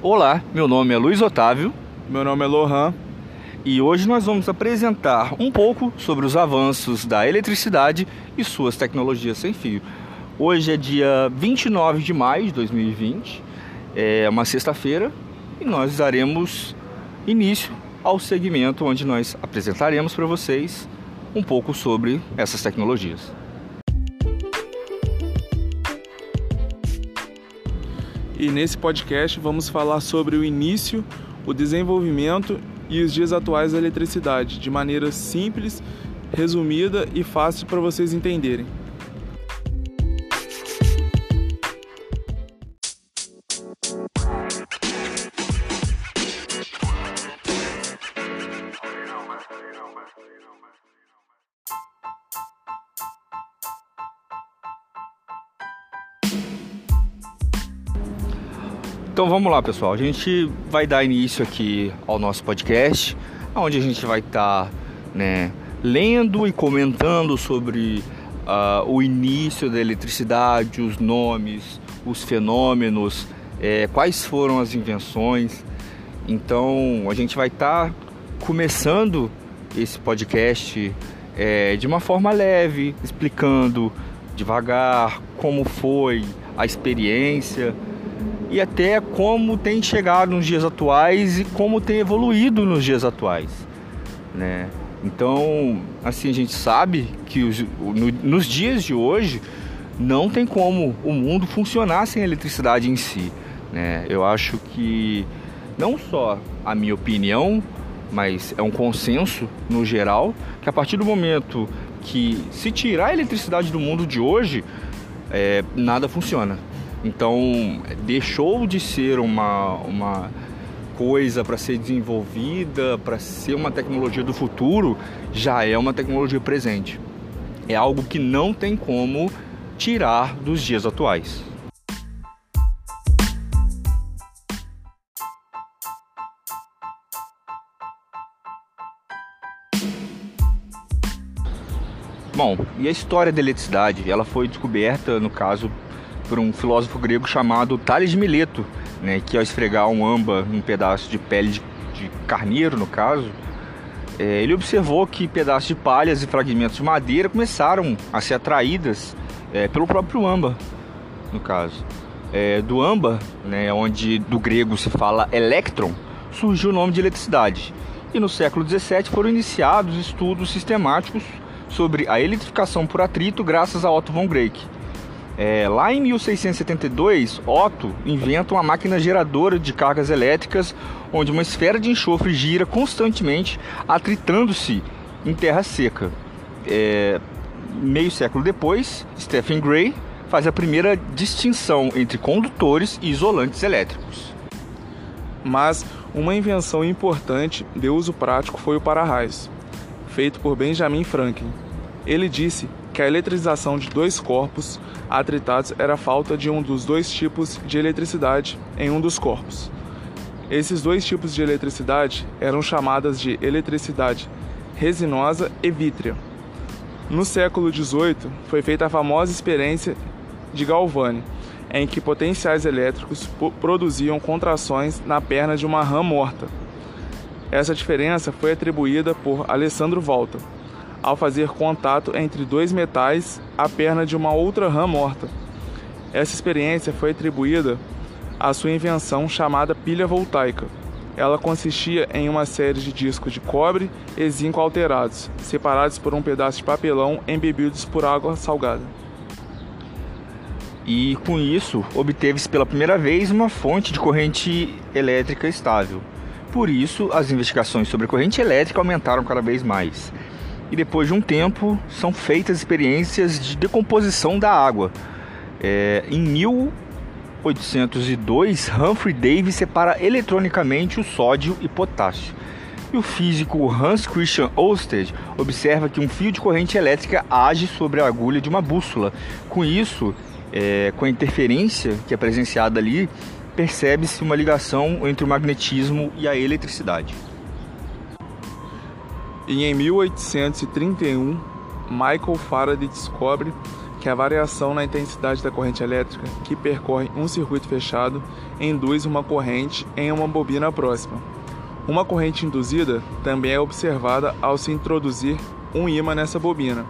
Olá, meu nome é Luiz Otávio Meu nome é Lohan. e hoje nós vamos apresentar um pouco sobre os avanços da eletricidade e suas tecnologias sem fio. Hoje é dia 29 de maio de 2020, é uma sexta-feira e nós daremos início ao segmento onde nós apresentaremos para vocês um pouco sobre essas tecnologias. E nesse podcast vamos falar sobre o início, o desenvolvimento e os dias atuais da eletricidade, de maneira simples, resumida e fácil para vocês entenderem. Então vamos lá, pessoal. A gente vai dar início aqui ao nosso podcast, onde a gente vai estar né, lendo e comentando sobre ah, o início da eletricidade, os nomes, os fenômenos, eh, quais foram as invenções. Então a gente vai estar começando esse podcast eh, de uma forma leve, explicando devagar como foi a experiência e até como tem chegado nos dias atuais e como tem evoluído nos dias atuais, né? Então, assim, a gente sabe que os- no- nos dias de hoje não tem como o mundo funcionar sem a eletricidade em si, né? Eu acho que não só a minha opinião, mas é um consenso no geral que a partir do momento que se tirar a eletricidade do mundo de hoje, é, nada funciona. Então, deixou de ser uma, uma coisa para ser desenvolvida, para ser uma tecnologia do futuro, já é uma tecnologia presente. É algo que não tem como tirar dos dias atuais. Bom, e a história da eletricidade? Ela foi descoberta, no caso, por um filósofo grego chamado Tales de Mileto, né, que ao esfregar um âmbar num pedaço de pele de, de carneiro, no caso, é, ele observou que pedaços de palhas e fragmentos de madeira começaram a ser atraídas é, pelo próprio âmbar, no caso. É, do âmbar, né, onde do grego se fala elétron, surgiu o nome de eletricidade. E no século XVII foram iniciados estudos sistemáticos sobre a eletrificação por atrito graças a Otto von Guericke. É, lá em 1672, Otto inventa uma máquina geradora de cargas elétricas, onde uma esfera de enxofre gira constantemente, atritando-se em terra seca. É, meio século depois, Stephen Gray faz a primeira distinção entre condutores e isolantes elétricos. Mas uma invenção importante de uso prático foi o para-raios, feito por Benjamin Franklin. Ele disse que a eletrização de dois corpos atritados era falta de um dos dois tipos de eletricidade em um dos corpos. Esses dois tipos de eletricidade eram chamadas de eletricidade resinosa e vítrea. No século XVIII, foi feita a famosa experiência de Galvani, em que potenciais elétricos produziam contrações na perna de uma rã morta. Essa diferença foi atribuída por Alessandro Volta, ao fazer contato entre dois metais à perna de uma outra rã morta. Essa experiência foi atribuída à sua invenção chamada pilha voltaica. Ela consistia em uma série de discos de cobre e zinco alterados, separados por um pedaço de papelão embebidos por água salgada. E com isso, obteve-se pela primeira vez uma fonte de corrente elétrica estável. Por isso, as investigações sobre corrente elétrica aumentaram cada vez mais. E depois de um tempo, são feitas experiências de decomposição da água. É, em 1802, Humphrey Davy separa eletronicamente o sódio e potássio. E o físico Hans Christian Ørsted observa que um fio de corrente elétrica age sobre a agulha de uma bússola. Com isso, é, com a interferência que é presenciada ali, percebe-se uma ligação entre o magnetismo e a eletricidade. E em 1831, Michael Faraday descobre que a variação na intensidade da corrente elétrica que percorre um circuito fechado induz uma corrente em uma bobina próxima. Uma corrente induzida também é observada ao se introduzir um ímã nessa bobina.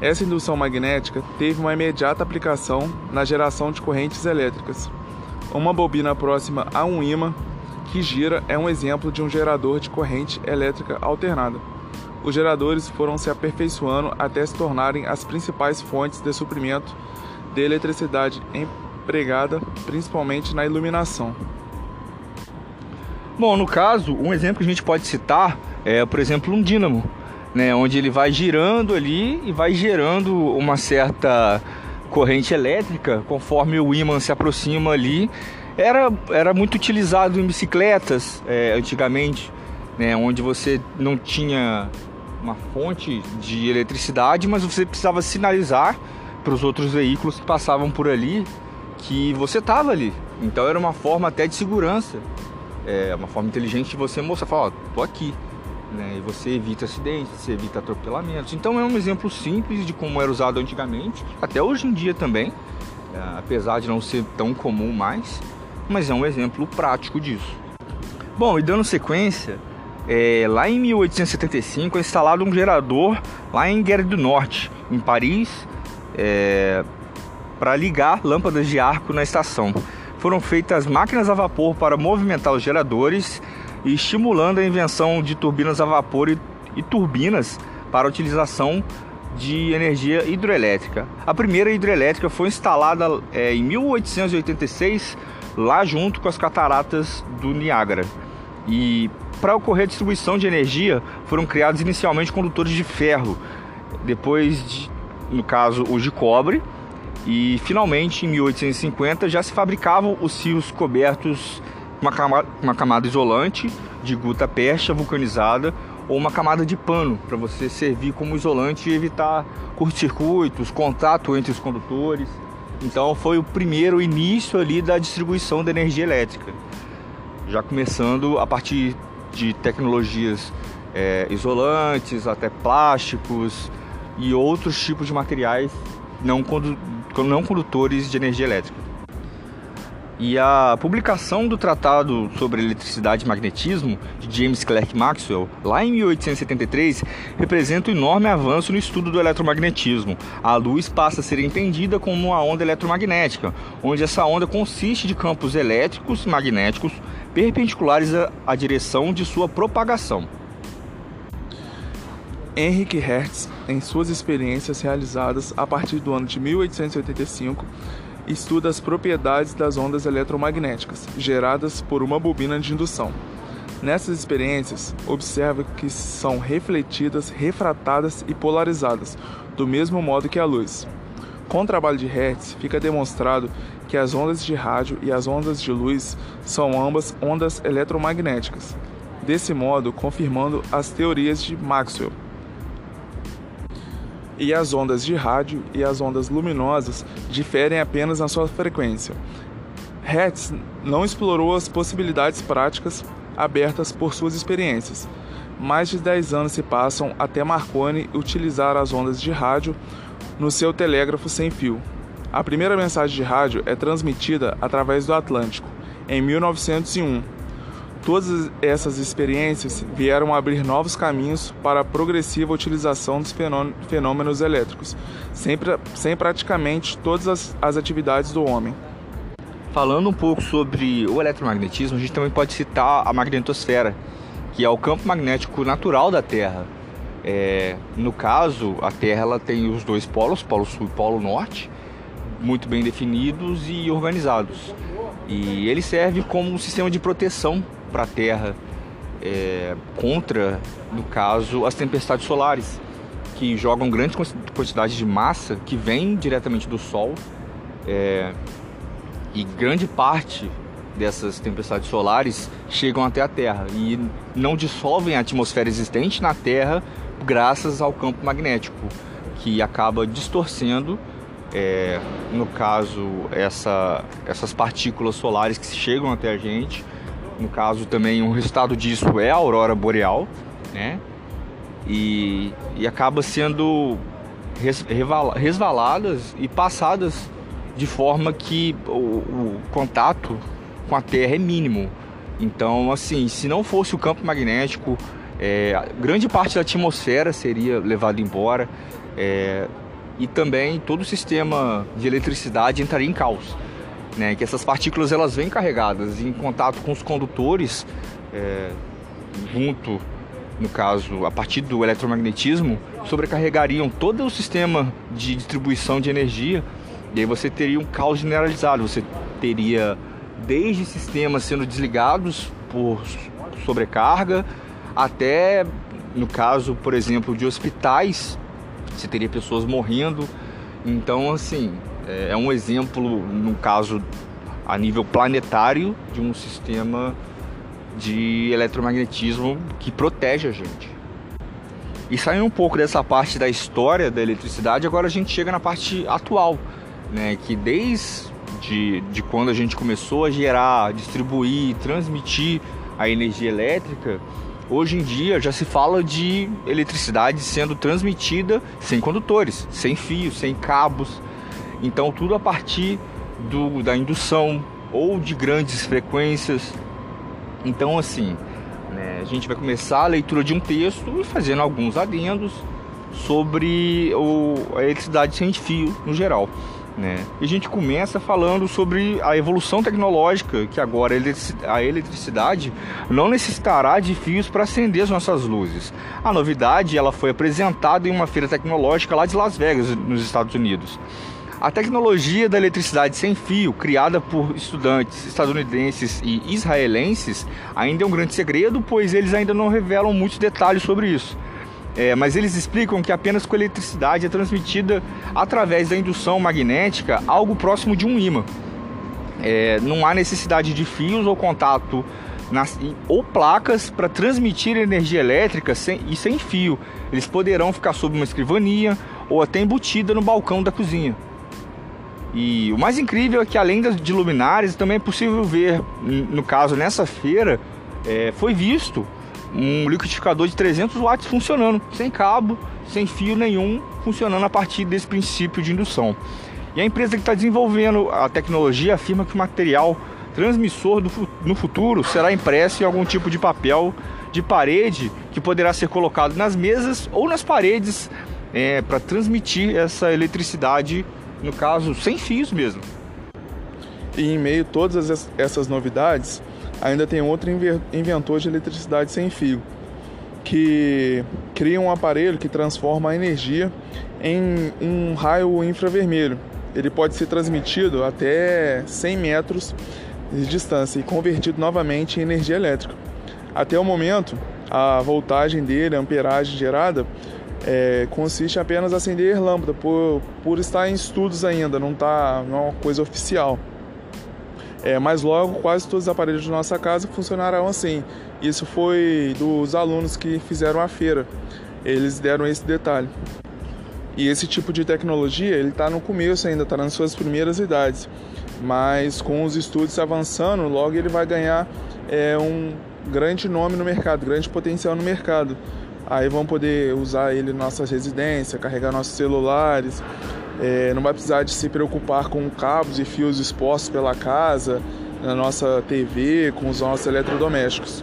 Essa indução magnética teve uma imediata aplicação na geração de correntes elétricas. Uma bobina próxima a um ímã que gira é um exemplo de um gerador de corrente elétrica alternada. Os geradores foram se aperfeiçoando até se tornarem as principais fontes de suprimento de eletricidade empregada principalmente na iluminação. Bom, no caso, um exemplo que a gente pode citar é, por exemplo, um dínamo, né, onde ele vai girando ali e vai gerando uma certa corrente elétrica conforme o ímã se aproxima ali. Era, era muito utilizado em bicicletas é, antigamente, né, onde você não tinha uma fonte de eletricidade, mas você precisava sinalizar para os outros veículos que passavam por ali que você estava ali. Então era uma forma até de segurança, é uma forma inteligente de você mostrar, falar, ó, tô aqui. Né? E você evita acidentes, você evita atropelamentos. Então é um exemplo simples de como era usado antigamente, até hoje em dia também, é, apesar de não ser tão comum mais, mas é um exemplo prático disso. Bom, e dando sequência, é, lá em 1875 é instalado um gerador lá em Guerre do Norte, em Paris, é, para ligar lâmpadas de arco na estação. Foram feitas máquinas a vapor para movimentar os geradores e estimulando a invenção de turbinas a vapor e, e turbinas para utilização de energia hidroelétrica. A primeira hidrelétrica foi instalada é, em 1886 lá junto com as cataratas do Niágara. E para ocorrer a distribuição de energia, foram criados inicialmente condutores de ferro, depois, de, no caso, os de cobre, e finalmente em 1850 já se fabricavam os fios cobertos com uma camada, uma camada isolante de guta percha vulcanizada ou uma camada de pano para você servir como isolante e evitar curto-circuitos, contato entre os condutores. Então foi o primeiro início ali da distribuição da energia elétrica, já começando a partir de tecnologias é, isolantes, até plásticos e outros tipos de materiais não, condu não condutores de energia elétrica. E a publicação do Tratado sobre Eletricidade e Magnetismo de James Clerk Maxwell, lá em 1873, representa um enorme avanço no estudo do eletromagnetismo. A luz passa a ser entendida como uma onda eletromagnética, onde essa onda consiste de campos elétricos e magnéticos perpendiculares à direção de sua propagação. Henrik Hertz, em suas experiências realizadas a partir do ano de 1885, estuda as propriedades das ondas eletromagnéticas geradas por uma bobina de indução. Nessas experiências, observa que são refletidas, refratadas e polarizadas, do mesmo modo que a luz. Com o trabalho de Hertz, fica demonstrado que as ondas de rádio e as ondas de luz são ambas ondas eletromagnéticas, desse modo confirmando as teorias de Maxwell. E as ondas de rádio e as ondas luminosas diferem apenas na sua frequência. Hertz não explorou as possibilidades práticas abertas por suas experiências. Mais de 10 anos se passam até Marconi utilizar as ondas de rádio no seu telégrafo sem fio. A primeira mensagem de rádio é transmitida através do Atlântico, em 1901. Todas essas experiências vieram abrir novos caminhos para a progressiva utilização dos fenômenos elétricos, sem, sem praticamente todas as, as atividades do homem. Falando um pouco sobre o eletromagnetismo, a gente também pode citar a magnetosfera, que é o campo magnético natural da Terra. É, no caso, a Terra ela tem os dois polos, polo sul e polo norte, muito bem definidos e organizados. E ele serve como um sistema de proteção para a Terra é, contra, no caso, as tempestades solares, que jogam grandes quantidades de massa que vem diretamente do Sol. É, e grande parte dessas tempestades solares chegam até a Terra e não dissolvem a atmosfera existente na Terra graças ao campo magnético, que acaba distorcendo é, no caso, essa, essas partículas solares que chegam até a gente. No caso, também um resultado disso é a aurora boreal, né? E, e acaba sendo resvaladas e passadas de forma que o, o contato com a Terra é mínimo. Então, assim, se não fosse o campo magnético, é, grande parte da atmosfera seria levada embora é, e também todo o sistema de eletricidade entraria em caos. Né, que essas partículas elas vêm carregadas em contato com os condutores, é, junto, no caso, a partir do eletromagnetismo, sobrecarregariam todo o sistema de distribuição de energia e aí você teria um caos generalizado. Você teria desde sistemas sendo desligados por sobrecarga até, no caso, por exemplo, de hospitais, você teria pessoas morrendo. Então, assim, é, é um exemplo, no caso, a nível planetário, de um sistema de eletromagnetismo que protege a gente. E saindo um pouco dessa parte da história da eletricidade, agora a gente chega na parte atual, né, que desde de, de quando a gente começou a gerar, distribuir, transmitir a energia elétrica, hoje em dia já se fala de eletricidade sendo transmitida sem condutores, sem fios, sem cabos. Então tudo a partir do, da indução ou de grandes frequências. Então assim, né, a gente vai começar a leitura de um texto e fazendo alguns adendos sobre o, a eletricidade sem fio no geral. Né? E a gente começa falando sobre a evolução tecnológica, que agora a eletricidade não necessitará de fios para acender as nossas luzes. A novidade ela foi apresentada em uma feira tecnológica lá de Las Vegas, nos Estados Unidos. A tecnologia da eletricidade sem fio, criada por estudantes estadunidenses e israelenses, ainda é um grande segredo, pois eles ainda não revelam muitos detalhes sobre isso. É, mas eles explicam que apenas com eletricidade é transmitida através da indução magnética algo próximo de um ímã. É, não há necessidade de fios ou contato nas, ou placas para transmitir energia elétrica sem, e sem fio. Eles poderão ficar sob uma escrivania ou até embutida no balcão da cozinha. E o mais incrível é que além de luminárias também é possível ver, no caso nessa feira, é, foi visto um liquidificador de 300 watts funcionando, sem cabo, sem fio nenhum, funcionando a partir desse princípio de indução. E a empresa que está desenvolvendo a tecnologia afirma que o material transmissor do, no futuro será impresso em algum tipo de papel de parede que poderá ser colocado nas mesas ou nas paredes é, para transmitir essa eletricidade, no caso, sem fios mesmo. E em meio a todas essas novidades, ainda tem outro inventor de eletricidade sem fio, que cria um aparelho que transforma a energia em um raio infravermelho. Ele pode ser transmitido até 100 metros de distância e convertido novamente em energia elétrica. Até o momento, a voltagem dele, a amperagem gerada, é, consiste apenas acender lâmpada, por, por estar em estudos ainda, não, tá, não é uma coisa oficial. É, mas logo quase todos os aparelhos de nossa casa funcionarão assim. Isso foi dos alunos que fizeram a feira. Eles deram esse detalhe. E esse tipo de tecnologia ele está no começo ainda, está nas suas primeiras idades. Mas com os estudos avançando, logo ele vai ganhar é, um grande nome no mercado, grande potencial no mercado. Aí vão poder usar ele em nossas residências, carregar nossos celulares, é, não vai precisar de se preocupar com cabos e fios expostos pela casa, na nossa TV, com os nossos eletrodomésticos.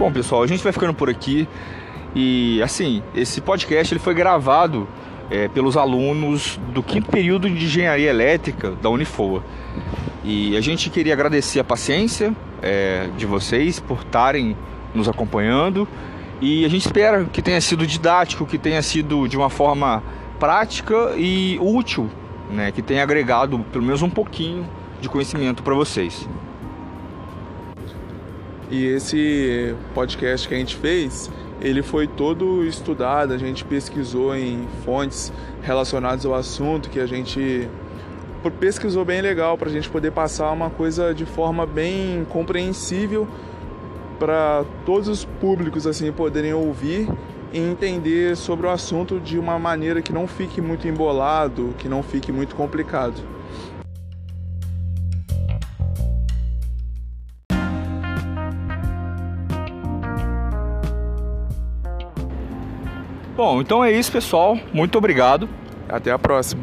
Bom, pessoal, a gente vai ficando por aqui. E assim, esse podcast ele foi gravado é, pelos alunos do quinto período de engenharia elétrica da Unifoa. E a gente queria agradecer a paciência é, de vocês por estarem nos acompanhando. E a gente espera que tenha sido didático, que tenha sido de uma forma prática e útil, né? que tenha agregado pelo menos um pouquinho de conhecimento para vocês. E esse podcast que a gente fez, ele foi todo estudado, a gente pesquisou em fontes relacionadas ao assunto que a gente pesquisou bem legal para a gente poder passar uma coisa de forma bem compreensível para todos os públicos assim poderem ouvir e entender sobre o assunto de uma maneira que não fique muito embolado, que não fique muito complicado. Bom, então é isso, pessoal. Muito obrigado. Até a próxima.